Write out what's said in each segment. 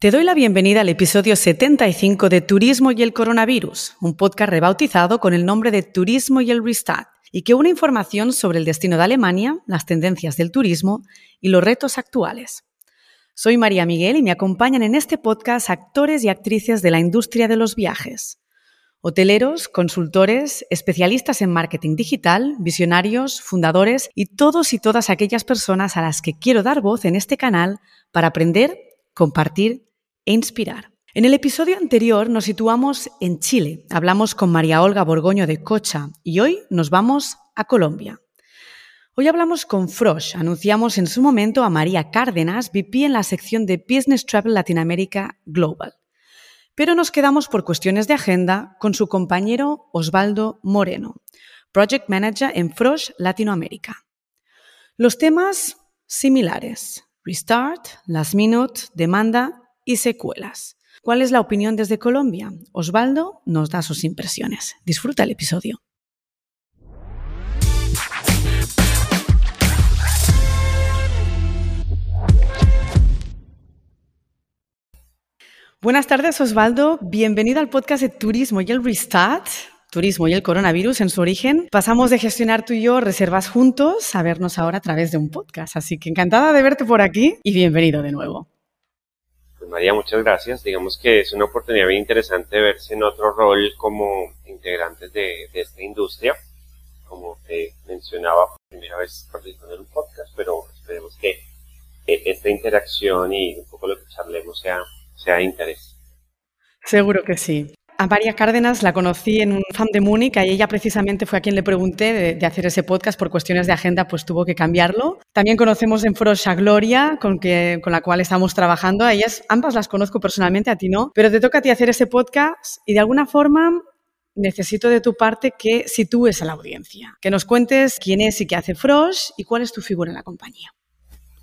Te doy la bienvenida al episodio 75 de Turismo y el Coronavirus, un podcast rebautizado con el nombre de Turismo y el Restart, y que une información sobre el destino de Alemania, las tendencias del turismo y los retos actuales. Soy María Miguel y me acompañan en este podcast actores y actrices de la industria de los viajes. Hoteleros, consultores, especialistas en marketing digital, visionarios, fundadores y todos y todas aquellas personas a las que quiero dar voz en este canal para aprender, compartir e inspirar. En el episodio anterior nos situamos en Chile, hablamos con María Olga Borgoño de Cocha y hoy nos vamos a Colombia. Hoy hablamos con Frosh, anunciamos en su momento a María Cárdenas, VP en la sección de Business Travel Latinoamérica Global. Pero nos quedamos por cuestiones de agenda con su compañero Osvaldo Moreno, Project Manager en Frosh Latinoamérica. Los temas similares, Restart, Last Minute, Demanda y secuelas. ¿Cuál es la opinión desde Colombia? Osvaldo nos da sus impresiones. Disfruta el episodio. Buenas tardes, Osvaldo. Bienvenido al podcast de Turismo y el Restart. Turismo y el coronavirus en su origen. Pasamos de gestionar tú y yo reservas juntos a vernos ahora a través de un podcast. Así que encantada de verte por aquí y bienvenido de nuevo. María, muchas gracias. Digamos que es una oportunidad bien interesante verse en otro rol como integrantes de, esta industria. Como te mencionaba, primera vez participando en un podcast, pero esperemos que esta interacción y un poco lo que charlemos sea, sea de interés. Seguro que sí. A María Cárdenas la conocí en un fan de Múnich y ella precisamente fue a quien le pregunté de, hacer ese podcast por cuestiones de agenda, pues tuvo que cambiarlo. También conocemos en Foros a Gloria, con, con la cual estamos trabajando. A ellas ambas las conozco personalmente, a ti no, pero te toca a ti hacer ese podcast y de alguna forma necesito de tu parte que sitúes a la audiencia, que nos cuentes quién es y qué hace Frosh y cuál es tu figura en la compañía.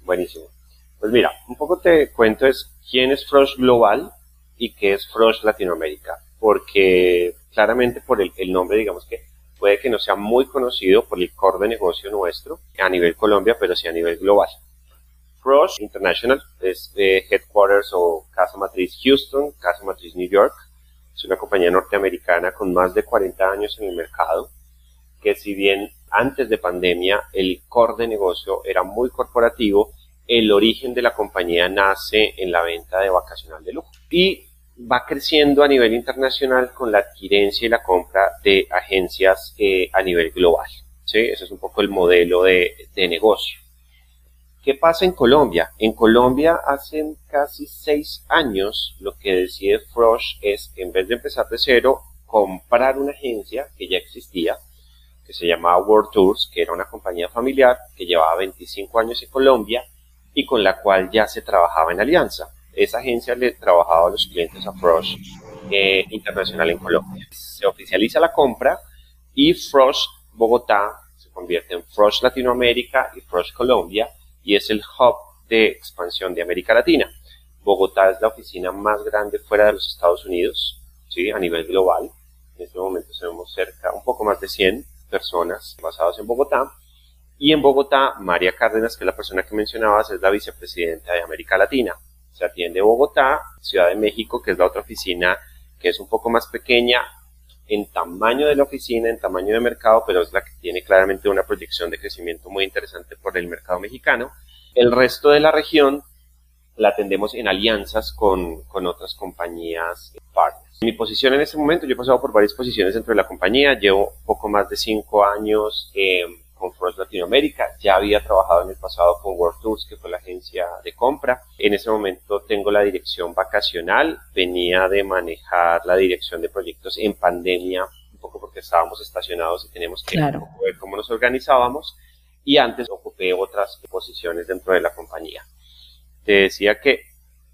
Buenísimo. Pues mira, un poco te cuento es quién es Frosh Global y qué es Frosh Latinoamérica porque claramente por el, nombre, digamos que puede que no sea muy conocido por el core de negocio nuestro a nivel Colombia, pero sí a nivel global. Frosh International es de headquarters o casa matriz Houston, casa matriz New York. Es una compañía norteamericana con más de 40 años en el mercado, que si bien antes de pandemia el core de negocio era muy corporativo, el origen de la compañía nace en la venta de vacacional de lujo. Y va creciendo a nivel internacional con la adquirencia y la compra de agencias eh, a nivel global. ¿sí? Ese es un poco el modelo de, de, negocio. ¿Qué pasa en Colombia? En Colombia hace casi seis años lo que decide Frosh es, en vez de empezar de cero, comprar una agencia que ya existía, que se llamaba World Tours, que era una compañía familiar que llevaba 25 años en Colombia y con la cual ya se trabajaba en alianza esa agencia le trabajaba a los clientes a Frosh eh, Internacional en Colombia. Se oficializa la compra y Frosh Bogotá se convierte en Frosh Latinoamérica y Frosh Colombia y es el hub de expansión de América Latina. Bogotá es la oficina más grande fuera de los Estados Unidos, ¿sí? a nivel global. En este momento tenemos cerca, un poco más de 100 personas basadas en Bogotá. Y en Bogotá, María Cárdenas, que es la persona que mencionabas, es la vicepresidenta de América Latina se atiende Bogotá, Ciudad de México, que es la otra oficina que es un poco más pequeña en tamaño de la oficina, en tamaño de mercado, pero es la que tiene claramente una proyección de crecimiento muy interesante por el mercado mexicano. El resto de la región la atendemos en alianzas con, con otras compañías partners. Mi posición en este momento, yo he pasado por varias posiciones dentro de la compañía, llevo poco más de cinco años eh, con Frost Latinoamérica. Ya había trabajado en el pasado con World Tours, que fue la agencia de compra. En ese momento tengo la dirección vacacional. Venía de manejar la dirección de proyectos en pandemia, un poco porque estábamos estacionados y teníamos que ver cómo nos organizábamos. Y antes ocupé otras posiciones dentro de la compañía. Te decía que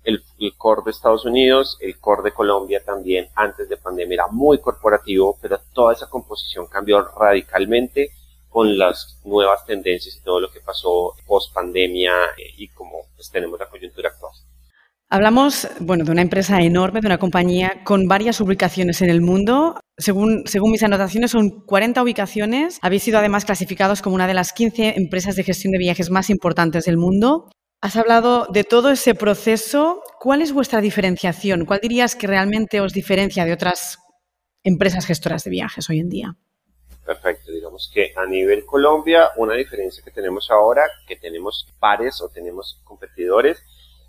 el, el, core de Estados Unidos, el core de Colombia también antes de pandemia era muy corporativo, pero toda esa composición cambió radicalmente con las nuevas tendencias y todo lo que pasó post pandemia eh, y como pues, tenemos la coyuntura actual. Hablamos, bueno, de una empresa enorme, de una compañía con varias ubicaciones en el mundo. Según, según mis anotaciones, son 40 ubicaciones. Habéis sido además clasificados como una de las 15 empresas de gestión de viajes más importantes del mundo. Has hablado de todo ese proceso. ¿Cuál es vuestra diferenciación? ¿Cuál dirías que realmente os diferencia de otras empresas gestoras de viajes hoy en día? Perfecto, digamos que a nivel Colombia, una diferencia que tenemos ahora, que tenemos pares o tenemos competidores,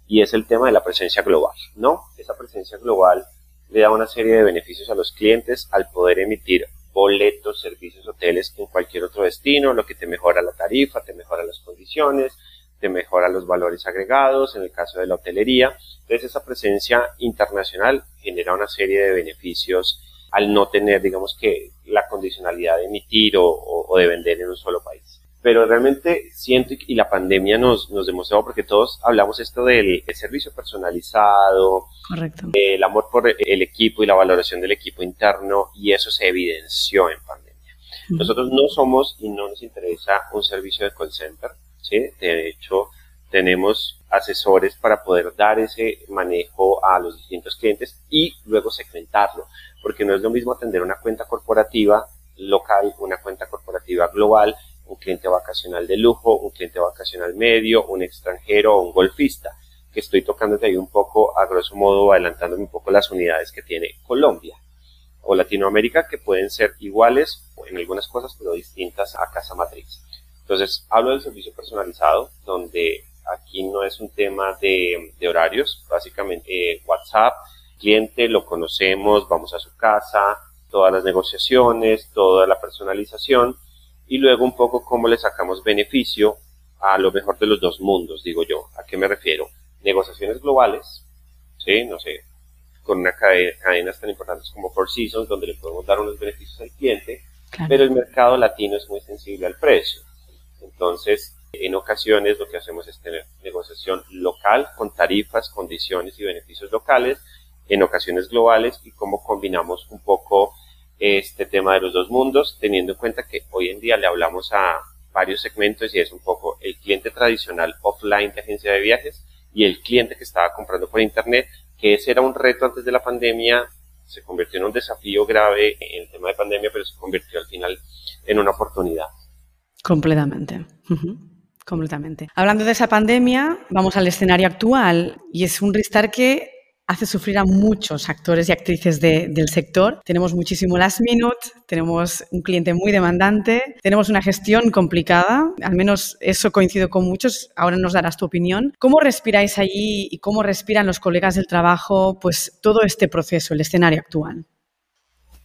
y es el tema de la presencia global, ¿no? Esa presencia global le da una serie de beneficios a los clientes al poder emitir boletos, servicios, hoteles en cualquier otro destino, lo que te mejora la tarifa, te mejora las condiciones, te mejora los valores agregados, en el caso de la hotelería. Entonces esa presencia internacional genera una serie de beneficios al no tener, digamos que, la condicionalidad de emitir o, de vender en un solo país. Pero realmente siento, y la pandemia nos, nos demostró, porque todos hablamos esto del servicio personalizado, Correcto. el amor por el equipo y la valoración del equipo interno, y eso se evidenció en pandemia. Nosotros no somos y no nos interesa un servicio de call center, ¿sí? De hecho, tenemos asesores para poder dar ese manejo a los distintos clientes y luego segmentarlo, porque no es lo mismo atender una cuenta corporativa local, una cuenta corporativa global, un cliente vacacional de lujo, un cliente vacacional medio, un extranjero o un golfista, que estoy tocándote ahí un poco, a grosso modo, adelantándome un poco las unidades que tiene Colombia o Latinoamérica, que pueden ser iguales en algunas cosas, pero distintas a Casa Matriz. Entonces, hablo del servicio personalizado, donde aquí no es un tema de, horarios, básicamente eh, WhatsApp, cliente, lo conocemos, vamos a su casa, todas las negociaciones, toda la personalización y luego un poco cómo le sacamos beneficio a lo mejor de los dos mundos, digo yo. ¿A qué me refiero? Negociaciones globales, ¿sí? No sé, con una cadena, cadenas tan importantes como Four Seasons, donde le podemos dar unos beneficios al cliente, pero el mercado latino es muy sensible al precio. Entonces, en ocasiones lo que hacemos es tener negociación local con tarifas, condiciones y beneficios locales, en ocasiones globales y cómo combinamos un poco este tema de los dos mundos, teniendo en cuenta que hoy en día le hablamos a varios segmentos y es un poco el cliente tradicional offline de agencia de viajes y el cliente que estaba comprando por internet, que ese era un reto antes de la pandemia, se convirtió en un desafío grave en el tema de pandemia, pero se convirtió al final en una oportunidad. Completamente. Completamente. Hablando de esa pandemia, vamos al escenario actual y es un restart que hace sufrir a muchos actores y actrices del sector. Tenemos muchísimo last minute, tenemos un cliente muy demandante, tenemos una gestión complicada, al menos eso coincido con muchos, ahora nos darás tu opinión. ¿Cómo respiráis allí y cómo respiran los colegas del trabajo pues todo este proceso, el escenario actual?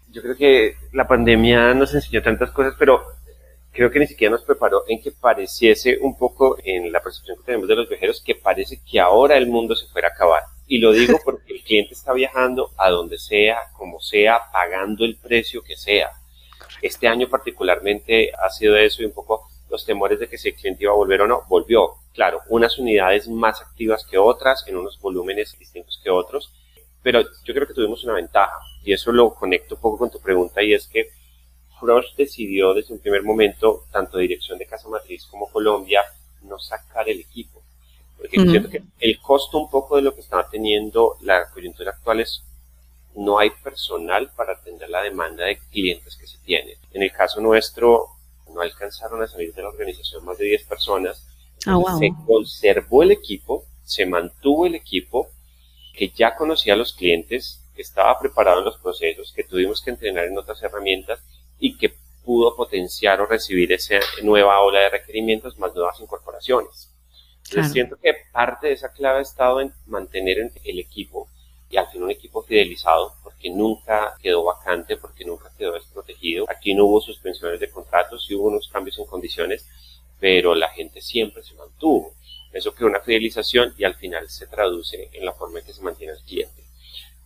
Yo creo que la pandemia nos enseñó tantas cosas, pero creo que ni siquiera nos preparó en que pareciese un poco en la percepción que tenemos de los viajeros que parece que ahora el mundo se fuera a acabar. Y lo digo porque el cliente está viajando a donde sea, como sea, pagando el precio que sea. Este año particularmente ha sido eso y un poco los temores de que si el cliente iba a volver o no, volvió. Claro, unas unidades más activas que otras, en unos volúmenes distintos que otros, pero yo creo que tuvimos una ventaja y eso lo conecto un poco con tu pregunta y es que Frost decidió desde un primer momento, tanto dirección de Casa Matriz como Colombia, no sacar el equipo. Porque siento que el costo un poco de lo que estaba teniendo la coyuntura actual es no hay personal para atender la demanda de clientes que se tiene. En el caso nuestro, no alcanzaron a salir de la organización más de 10 personas. Ah, se conservó el equipo, se mantuvo el equipo que ya conocía a los clientes, que estaba preparado en los procesos, que tuvimos que entrenar en otras herramientas y que pudo potenciar o recibir esa nueva ola de requerimientos más nuevas incorporaciones. Entonces siento que parte de esa clave ha estado en mantener el equipo y al fin un equipo fidelizado porque nunca quedó vacante, porque nunca quedó desprotegido. Aquí no hubo suspensiones de contratos, sí hubo unos cambios en condiciones, pero la gente siempre se mantuvo. Eso creó una fidelización y al final se traduce en la forma en que se mantiene el cliente.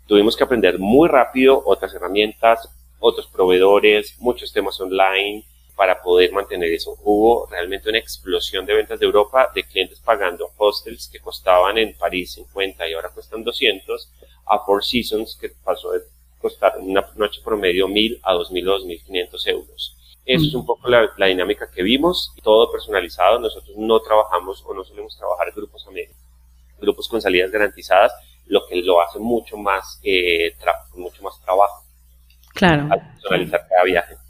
Tuvimos que aprender muy rápido otras herramientas, otros proveedores, muchos temas online para poder mantener eso. Hubo realmente una explosión de ventas de Europa de clientes pagando hostels que costaban en París 50 y ahora cuestan 200 a Four Seasons que pasó de costar una noche promedio 1000 a 2000 o 2500 euros. Eso es un poco la, dinámica que vimos, todo personalizado. Nosotros no trabajamos o no solemos trabajar grupos a medio, grupos con salidas garantizadas, lo que lo hace mucho más, eh, mucho más trabajo. Claro. personalizar cada viaje.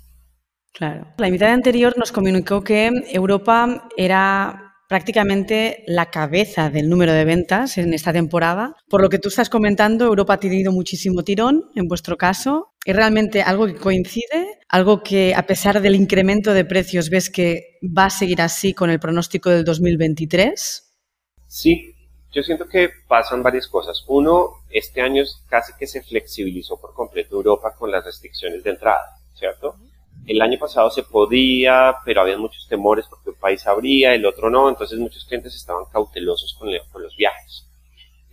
Claro. La invitada anterior nos comunicó que Europa era prácticamente la cabeza del número de ventas en esta temporada. Por lo que tú estás comentando, Europa ha tenido muchísimo tirón en vuestro caso. ¿Es realmente algo que coincide? ¿Algo que a pesar del incremento de precios ves que va a seguir así con el pronóstico del 2023? Sí, yo siento que pasan varias cosas. Uno, este año casi que se flexibilizó por completo Europa con las restricciones de entrada, ¿cierto? El año pasado se podía, pero había muchos temores porque un país abría, el otro no, entonces muchos clientes estaban cautelosos con, los viajes.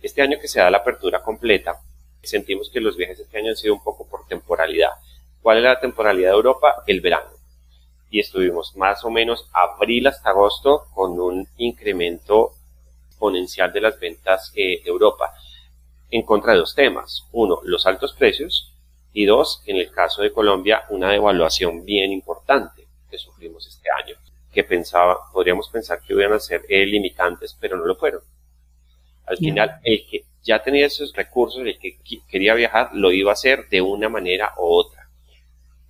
Este año que se da la apertura completa, sentimos que los viajes este año han sido un poco por temporalidad. ¿Cuál es la temporalidad de Europa? El verano. Y estuvimos más o menos abril hasta agosto con un incremento exponencial de las ventas de Europa en contra de dos temas. Uno, los altos precios y dos, en el caso de Colombia, una devaluación bien importante que sufrimos este año, que pensaba, podríamos pensar que iban a ser eh, limitantes, pero no lo fueron. Al final, el que ya tenía esos recursos, el que quería viajar, lo iba a hacer de una manera u otra.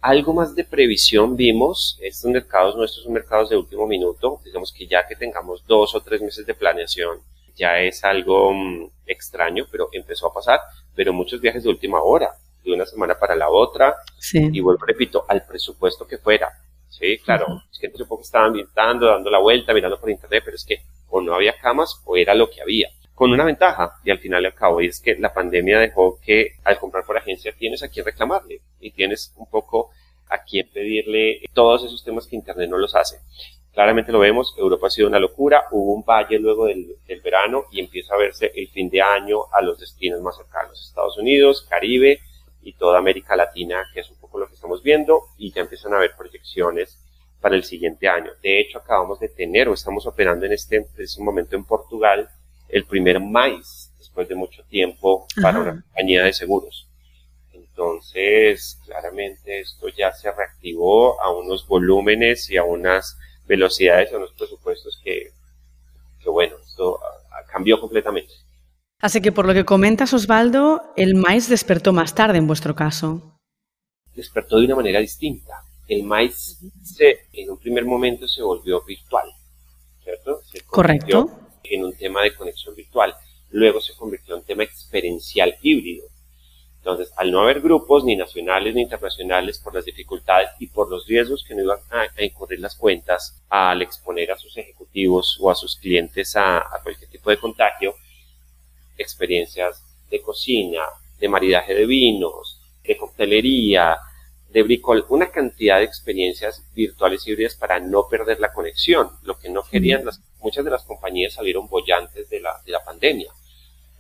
Algo más de previsión vimos, estos mercados nuestros son mercados de último minuto, digamos que ya que tengamos dos o tres meses de planeación, ya es algo mm, extraño, pero empezó a pasar, pero muchos viajes de última hora, de una semana para la otra, y vuelvo, repito, al presupuesto que fuera. Sí, claro, es que entre poco estaban visitando, dando la vuelta, mirando por internet, pero es que o no había camas o era lo que había con una ventaja y al final al cabo y es que la pandemia dejó que al comprar por agencia tienes a quien reclamarle y tienes un poco a quien pedirle todos esos temas que Internet no los hace. Claramente lo vemos, Europa ha sido una locura, hubo un valle luego del, del verano y empieza a verse el fin de año a los destinos más cercanos, Estados Unidos, Caribe y toda América Latina, que es un poco lo que estamos viendo y ya empiezan a haber proyecciones para el siguiente año. De hecho, acabamos de tener o estamos operando en este, en este momento en Portugal el primer maíz después de mucho tiempo para una compañía de seguros. Entonces, claramente esto ya se reactivó a unos volúmenes y a unas velocidades, a unos presupuestos que, que bueno, esto cambió completamente. Así que por lo que comentas, Osvaldo, el maíz despertó más tarde en vuestro caso. Despertó de una manera distinta. El maíz se, en un primer momento se volvió virtual, ¿cierto? Correcto en un tema de conexión virtual. Luego se convirtió en un tema experiencial híbrido. Entonces, al no haber grupos ni nacionales ni internacionales por las dificultades y por los riesgos que no iban a, incurrir las cuentas al exponer a sus ejecutivos o a sus clientes a, a cualquier tipo de contagio, experiencias de cocina, de maridaje de vinos, de coctelería, de bricol, una cantidad de experiencias virtuales híbridas para no perder la conexión. Lo que no querían, las, muchas de las compañías salieron bollantes de la, de la pandemia.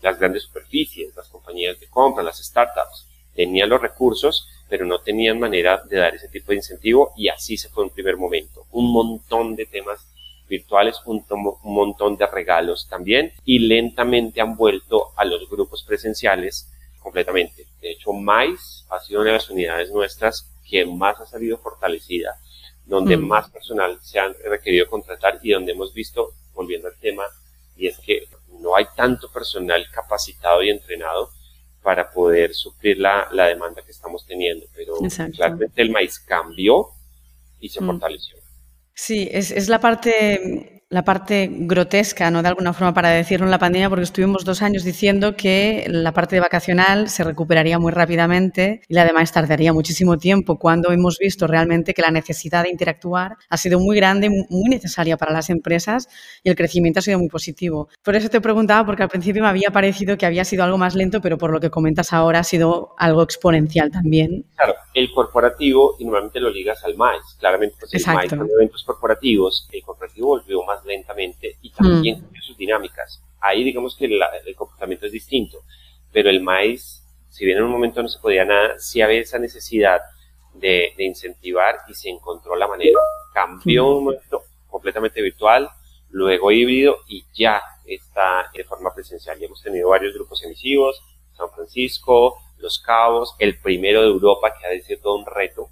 Las grandes superficies, las compañías de compra, las startups, tenían los recursos, pero no tenían manera de dar ese tipo de incentivo y así se fue un primer momento. Un montón de temas virtuales, un, un montón de regalos también y lentamente han vuelto a los grupos presenciales completamente. De hecho, Mais ha sido una de las unidades nuestras que más ha salido fortalecida, donde mm. más personal se han requerido contratar y donde hemos visto, volviendo al tema, y es que no hay tanto personal capacitado y entrenado para poder suplir la, la demanda que estamos teniendo, pero claramente el maíz cambió y se mm. fortaleció. Sí, es, es la parte la parte grotesca, ¿no? De alguna forma para decirlo en la pandemia, porque estuvimos dos años diciendo que la parte de vacacional se recuperaría muy rápidamente y además tardaría muchísimo tiempo cuando hemos visto realmente que la necesidad de interactuar ha sido muy grande, muy necesaria para las empresas y el crecimiento ha sido muy positivo. Por eso te preguntaba, porque al principio me había parecido que había sido algo más lento, pero por lo que comentas ahora ha sido algo exponencial también. Claro, el corporativo, y normalmente lo ligas al MAIS, claramente pues el MAIS son eventos corporativos, el corporativo volvió más lentamente y también mm. sus dinámicas. Ahí digamos que el comportamiento es distinto, pero el maíz, si bien en un momento no se podía nada, sí había esa necesidad de, incentivar y se encontró la manera. Cambió un momento completamente virtual, luego híbrido y ya está de forma presencial. Ya hemos tenido varios grupos emisivos, San Francisco, Los Cabos, el primero de Europa que ha ser todo un reto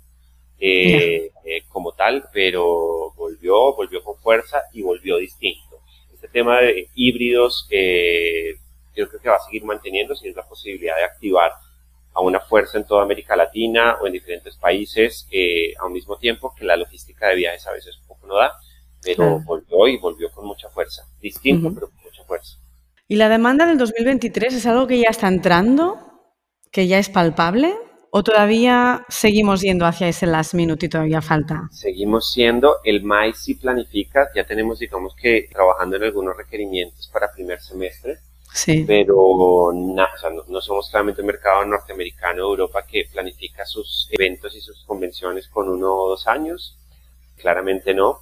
eh, eh, como tal, pero volvió, volvió con fuerza y volvió distinto. Este tema de híbridos eh, yo creo que va a seguir manteniéndose es la posibilidad de activar a una fuerza en toda América Latina o en diferentes países a un mismo tiempo que la logística de viajes a veces un poco no da, pero volvió y volvió con mucha fuerza. Distinto, pero con mucha fuerza. ¿Y la demanda del 2023 es algo que ya está entrando? ¿Que ya es palpable? ¿O todavía seguimos yendo hacia ese last minute y todavía falta? Seguimos siendo, el MAIS sí planifica, ya tenemos, digamos que, trabajando en algunos requerimientos para primer semestre, sí. pero no, somos claramente un mercado norteamericano de Europa que planifica sus eventos y sus convenciones con uno o dos años. Claramente no.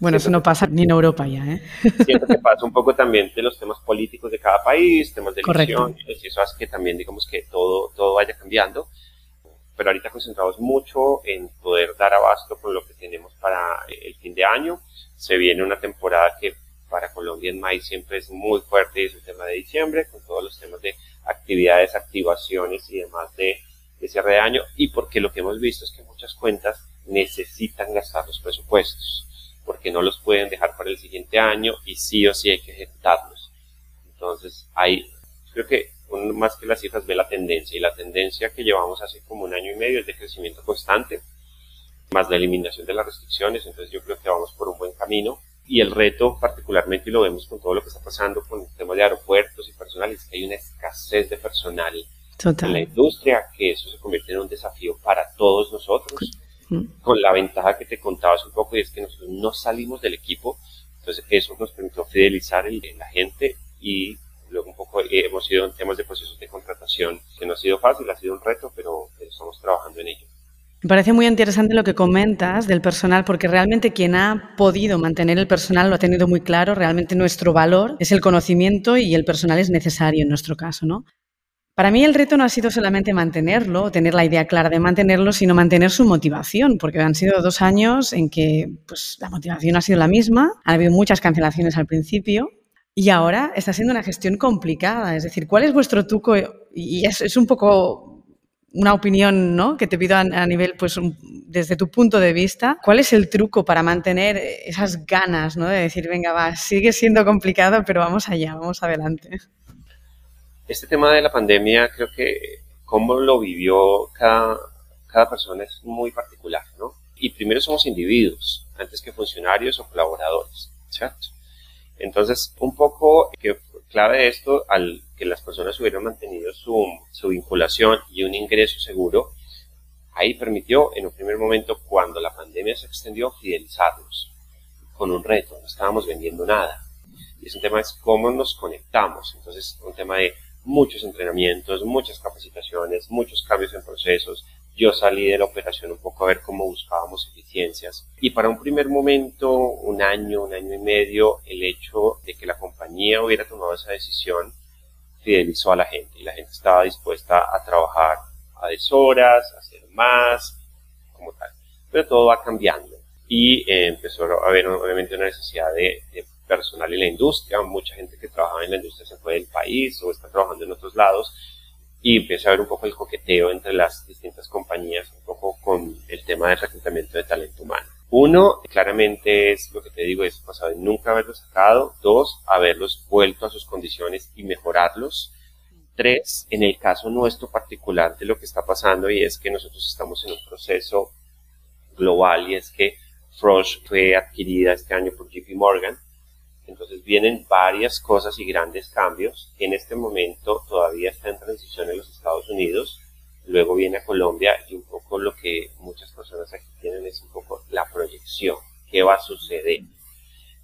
Bueno, eso no pasa ni en Europa ya, ¿eh? Siempre que pasa un poco también de los temas políticos de cada país, temas de elección, y eso hace que también, digamos, que todo, todo vaya cambiando. Pero ahorita concentramos mucho en poder dar abasto con lo que tenemos para el fin de año. Se viene una temporada que para Colombia en mayo siempre es muy fuerte y es el tema de diciembre, con todos los temas de actividades, activaciones y demás de, de cierre de año. Y porque lo que hemos visto es que muchas cuentas necesitan gastar los presupuestos porque no los pueden dejar para el siguiente año y sí o sí hay que ejecutarlos. Entonces, hay, creo que más que las cifras ve la tendencia y la tendencia que llevamos hace como un año y medio es de crecimiento constante, más la eliminación de las restricciones, entonces yo creo que vamos por un buen camino y el reto particularmente y lo vemos con todo lo que está pasando con el tema de aeropuertos y personal es que hay una escasez de personal en la industria, que eso se convierte en un desafío para todos nosotros con la ventaja que te contabas un poco y es que nosotros no salimos del equipo, entonces eso nos permitió fidelizar a la gente y luego un poco hemos ido en temas de procesos de contratación, que no ha sido fácil, ha sido un reto, pero estamos trabajando en ello. Me parece muy interesante lo que comentas del personal, porque realmente quien ha podido mantener el personal lo ha tenido muy claro. Realmente nuestro valor es el conocimiento y el personal es necesario en nuestro caso, ¿no? Para mí el reto no ha sido solamente mantenerlo, tener la idea clara de mantenerlo, sino mantener su motivación, porque han sido dos años en que pues, la motivación ha sido la misma, ha habido muchas cancelaciones al principio y ahora está siendo una gestión complicada. Es decir, ¿cuál es vuestro truco? Y es, un poco una opinión ¿no? que te pido a, nivel, pues desde tu punto de vista, ¿cuál es el truco para mantener esas ganas ¿no? de decir, venga, va, sigue siendo complicado, pero vamos allá, vamos adelante? Este tema de la pandemia, creo que cómo lo vivió cada, cada persona es muy particular, ¿no? Y primero somos individuos, antes que funcionarios o colaboradores, ¿cierto? Entonces, un poco clave esto, al que las personas hubieran mantenido su, su vinculación y un ingreso seguro, ahí permitió en un primer momento, cuando la pandemia se extendió, fidelizarlos con un reto, no estábamos vendiendo nada. Y es un tema es cómo nos conectamos. Entonces, un tema de muchos entrenamientos, muchas capacitaciones, muchos cambios en procesos. Yo salí de la operación un poco a ver cómo buscábamos eficiencias. Y para un primer momento, un año, un año y medio, el hecho de que la compañía hubiera tomado esa decisión fidelizó a la gente y la gente estaba dispuesta a trabajar a deshoras, a hacer más, como tal. Pero todo va cambiando y eh, empezó a haber obviamente una necesidad de, de personal en la industria, mucha gente que trabajaba en la industria se fue del país o está trabajando en otros lados y empieza a haber un poco el coqueteo entre las distintas compañías, un poco con el tema del reclutamiento de talento humano. Uno, claramente es lo que te digo, es pasado de nunca haberlos sacado. Dos, haberlos vuelto a sus condiciones y mejorarlos. Tres, en el caso nuestro particular de lo que está pasando y es que nosotros estamos en un proceso global y es que Frosh fue adquirida este año por JP Morgan entonces vienen varias cosas y grandes cambios. En este momento todavía está en transición en los Estados Unidos, luego viene a Colombia y un poco lo que muchas personas aquí tienen es un poco la proyección, qué va a suceder.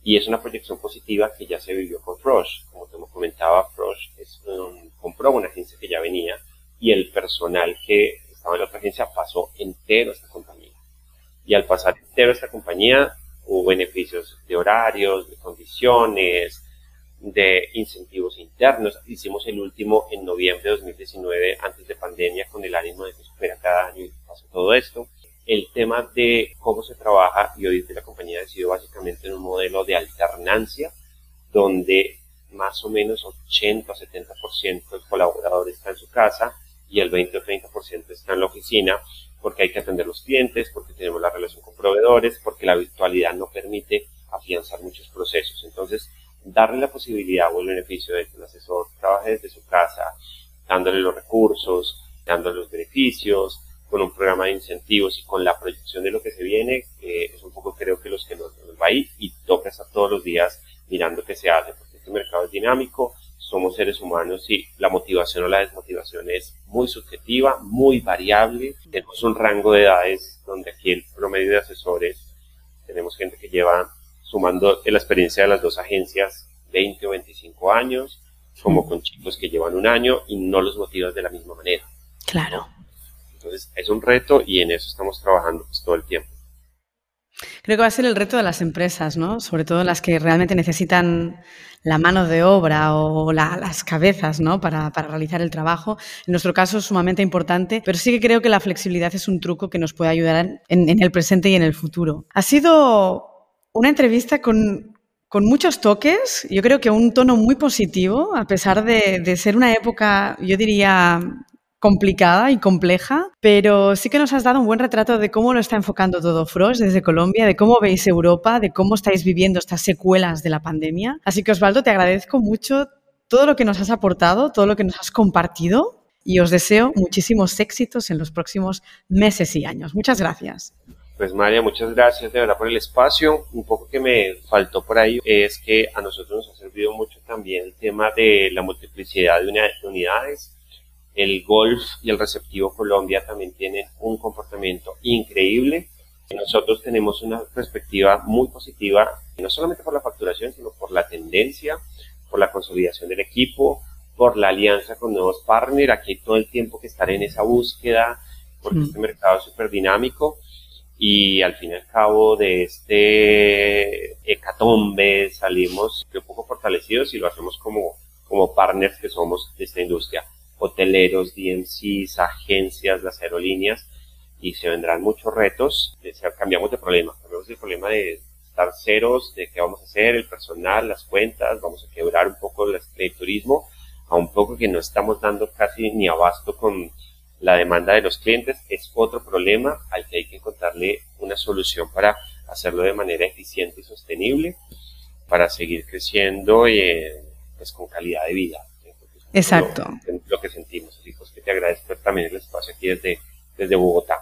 Y es una proyección positiva que ya se vivió con Frosh. Como te comentaba, Frosh es compró una agencia que ya venía y el personal que estaba en la otra agencia pasó entero a esta compañía. Y al pasar entero a esta compañía, hubo beneficios de horarios, de condiciones, de incentivos internos. Hicimos el último en noviembre de 2019, antes de pandemia, con el ánimo de que supera cada año y pasó todo esto. El tema de cómo se trabaja, y hoy la compañía ha decidido básicamente en un modelo de alternancia, donde más o menos 80 o 70% del colaborador está en su casa y el 20 o 30% está en la oficina porque hay que atender los clientes, porque tenemos la relación con proveedores, porque la virtualidad no permite afianzar muchos procesos. Entonces, darle la posibilidad o el beneficio de que un asesor trabaje desde su casa, dándole los recursos, dándole los beneficios, con un programa de incentivos y con la proyección de lo que se viene, es un poco creo que los que nos, nos va ahí y estar todos los días mirando qué se hace, porque este mercado es dinámico, somos seres humanos y la motivación o la desmotivación es muy subjetiva, muy variable. Tenemos un rango de edades donde aquí el promedio de asesores tenemos gente que lleva, sumando la experiencia de las dos agencias, 20 o 25 años, como con chicos que llevan un año y no los motivas de la misma manera. Claro. Entonces es un reto y en eso estamos trabajando pues, todo el tiempo. Creo que va a ser el reto de las empresas, ¿no? Sobre todo las que realmente necesitan la mano de obra o las cabezas, ¿no? Para, realizar el trabajo. En nuestro caso es sumamente importante, pero sí que creo que la flexibilidad es un truco que nos puede ayudar en, el presente y en el futuro. Ha sido una entrevista con, muchos toques, yo creo que un tono muy positivo, a pesar de ser una época, yo diría, complicada y compleja, pero sí que nos has dado un buen retrato de cómo lo está enfocando todo Frost desde Colombia, de cómo veis Europa, de cómo estáis viviendo estas secuelas de la pandemia. Así que Osvaldo, te agradezco mucho todo lo que nos has aportado, todo lo que nos has compartido y os deseo muchísimos éxitos en los próximos meses y años. Muchas gracias. Pues María, muchas gracias de verdad por el espacio. Un poco que me faltó por ahí es que a nosotros nos ha servido mucho también el tema de la multiplicidad de unidades el Golf y el Receptivo Colombia también tienen un comportamiento increíble. Nosotros tenemos una perspectiva muy positiva, no solamente por la facturación, sino por la tendencia, por la consolidación del equipo, por la alianza con nuevos partners. Aquí todo el tiempo que estar en esa búsqueda, porque mm. este mercado es súper dinámico y al fin y al cabo de este hecatombe salimos un poco fortalecidos y lo hacemos como, como partners que somos de esta industria hoteleros, DMCs, agencias, las aerolíneas, y se vendrán muchos retos. Cambiamos de problema, cambiamos el problema de estar ceros, de qué vamos a hacer, el personal, las cuentas, vamos a quebrar un poco el, turismo, a un poco que no estamos dando casi ni abasto con la demanda de los clientes, es otro problema al que hay que encontrarle una solución para hacerlo de manera eficiente y sostenible, para seguir creciendo eh, pues con calidad de vida. Exacto. Lo, que sentimos. Así pues que te agradezco también el espacio aquí desde, desde Bogotá.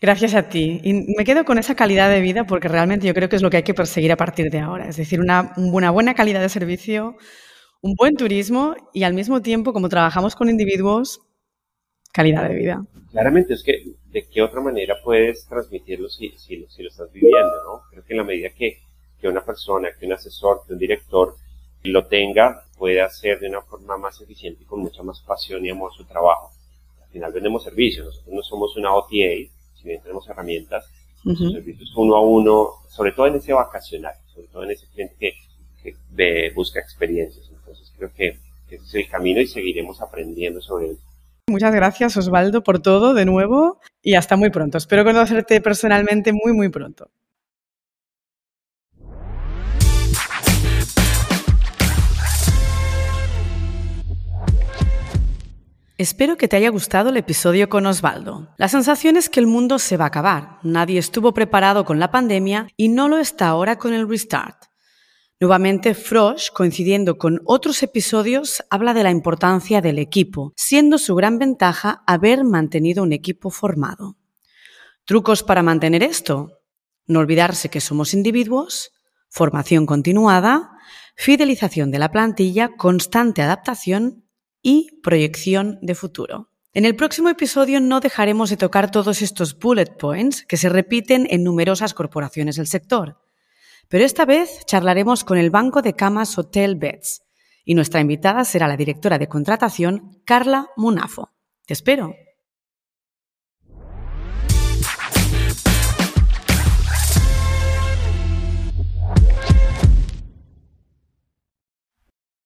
Gracias a ti. Y me quedo con esa calidad de vida porque realmente yo creo que es lo que hay que perseguir a partir de ahora. Es decir, una, una buena calidad de servicio, un buen turismo y al mismo tiempo, como trabajamos con individuos, calidad de vida. Claramente, es que de qué otra manera puedes transmitirlo si, si, si lo estás viviendo, ¿no? Creo que en la medida que, que una persona, que un asesor, que un director lo tenga, puede hacer de una forma más eficiente y con mucha más pasión y amor su trabajo. Al final vendemos servicios, nosotros no somos una OTA, si bien tenemos herramientas, uh servicios uno a uno, sobre todo en ese vacacional, sobre todo en ese cliente que, que busca experiencias. Entonces creo que ese es el camino y seguiremos aprendiendo sobre él. Muchas gracias Osvaldo por todo de nuevo y hasta muy pronto. Espero conocerte personalmente muy muy pronto. Espero que te haya gustado el episodio con Osvaldo. La sensación es que el mundo se va a acabar. Nadie estuvo preparado con la pandemia y no lo está ahora con el restart. Nuevamente, Frosch, coincidiendo con otros episodios, habla de la importancia del equipo, siendo su gran ventaja haber mantenido un equipo formado. ¿Trucos para mantener esto? No olvidarse que somos individuos, formación continuada, fidelización de la plantilla, constante adaptación y proyección de futuro. En el próximo episodio no dejaremos de tocar todos estos bullet points que se repiten en numerosas corporaciones del sector. Pero esta vez charlaremos con el banco de camas Hotel Beds y nuestra invitada será la directora de contratación Carla Munafo. Te espero.